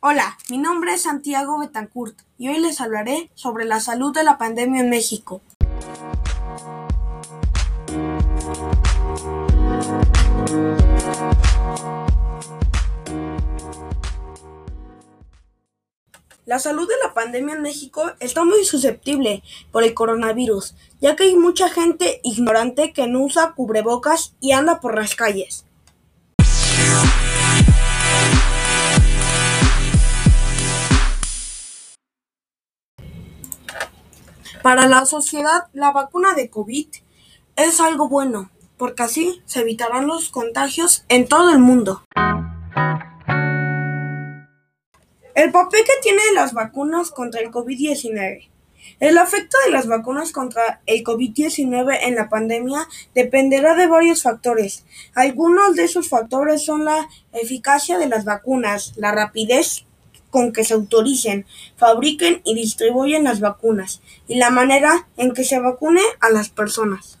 Hola, mi nombre es Santiago Betancourt y hoy les hablaré sobre la salud de la pandemia en México. La salud de la pandemia en México está muy susceptible por el coronavirus, ya que hay mucha gente ignorante que no usa cubrebocas y anda por las calles. Para la sociedad, la vacuna de COVID es algo bueno, porque así se evitarán los contagios en todo el mundo. El papel que tienen las vacunas contra el COVID-19. El efecto de las vacunas contra el COVID-19 en la pandemia dependerá de varios factores. Algunos de esos factores son la eficacia de las vacunas, la rapidez con que se autoricen, fabriquen y distribuyen las vacunas, y la manera en que se vacune a las personas.